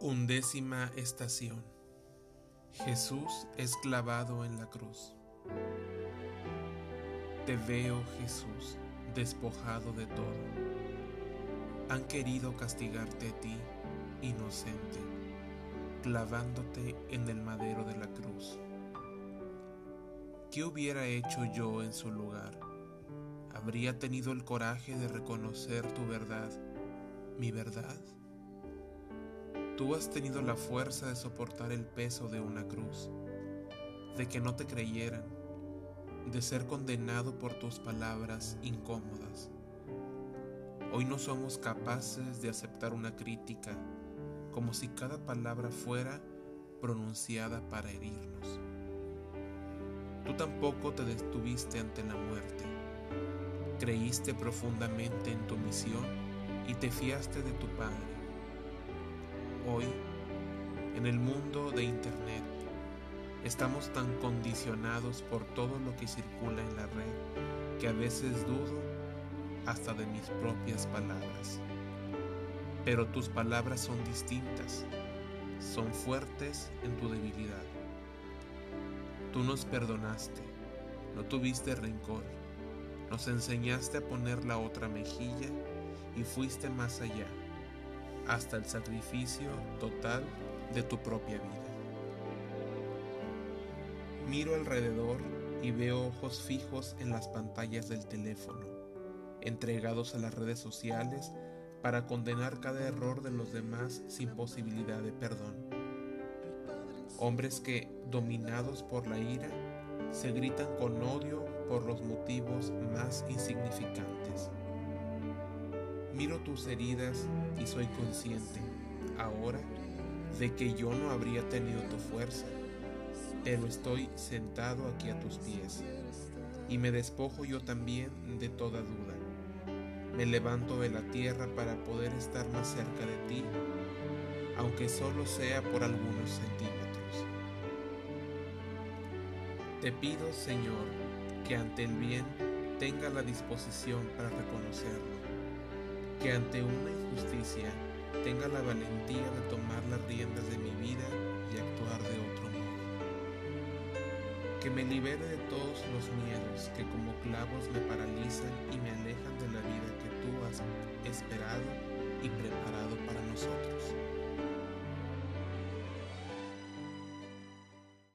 Undécima estación. Jesús es clavado en la cruz. Te veo, Jesús, despojado de todo. Han querido castigarte a ti, inocente, clavándote en el madero de la cruz. ¿Qué hubiera hecho yo en su lugar? ¿Habría tenido el coraje de reconocer tu verdad, mi verdad? Tú has tenido la fuerza de soportar el peso de una cruz, de que no te creyeran, de ser condenado por tus palabras incómodas. Hoy no somos capaces de aceptar una crítica como si cada palabra fuera pronunciada para herirnos. Tú tampoco te detuviste ante la muerte. Creíste profundamente en tu misión y te fiaste de tu Padre Hoy, en el mundo de Internet, estamos tan condicionados por todo lo que circula en la red que a veces dudo hasta de mis propias palabras. Pero tus palabras son distintas, son fuertes en tu debilidad. Tú nos perdonaste, no tuviste rencor, nos enseñaste a poner la otra mejilla y fuiste más allá hasta el sacrificio total de tu propia vida. Miro alrededor y veo ojos fijos en las pantallas del teléfono, entregados a las redes sociales para condenar cada error de los demás sin posibilidad de perdón. Hombres que, dominados por la ira, se gritan con odio por los motivos más insignificantes. Miro tus heridas y soy consciente, ahora, de que yo no habría tenido tu fuerza, pero estoy sentado aquí a tus pies, y me despojo yo también de toda duda. Me levanto de la tierra para poder estar más cerca de ti, aunque solo sea por algunos centímetros. Te pido, Señor, que ante el bien tenga la disposición para reconocerlo que ante una injusticia tenga la valentía de tomar las riendas de mi vida y actuar de otro modo. Que me libere de todos los miedos que como clavos me paralizan y me alejan de la vida que tú has esperado y preparado para.